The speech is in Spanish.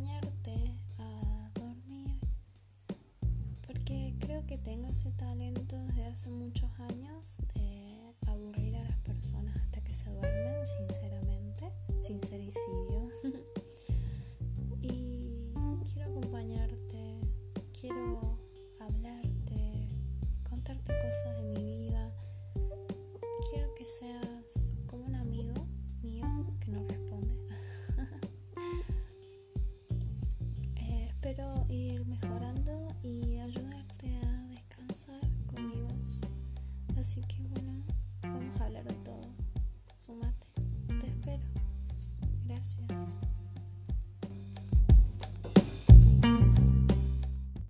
acompañarte a dormir porque creo que tengo ese talento desde hace muchos años de aburrir a las personas hasta que se duermen, sinceramente, sincericidio. y quiero acompañarte, quiero hablarte, contarte cosas de mi vida, quiero que seas ir mejorando y ayudarte a descansar con. Así que bueno, vamos a hablar de todo. Sumate, te espero. Gracias.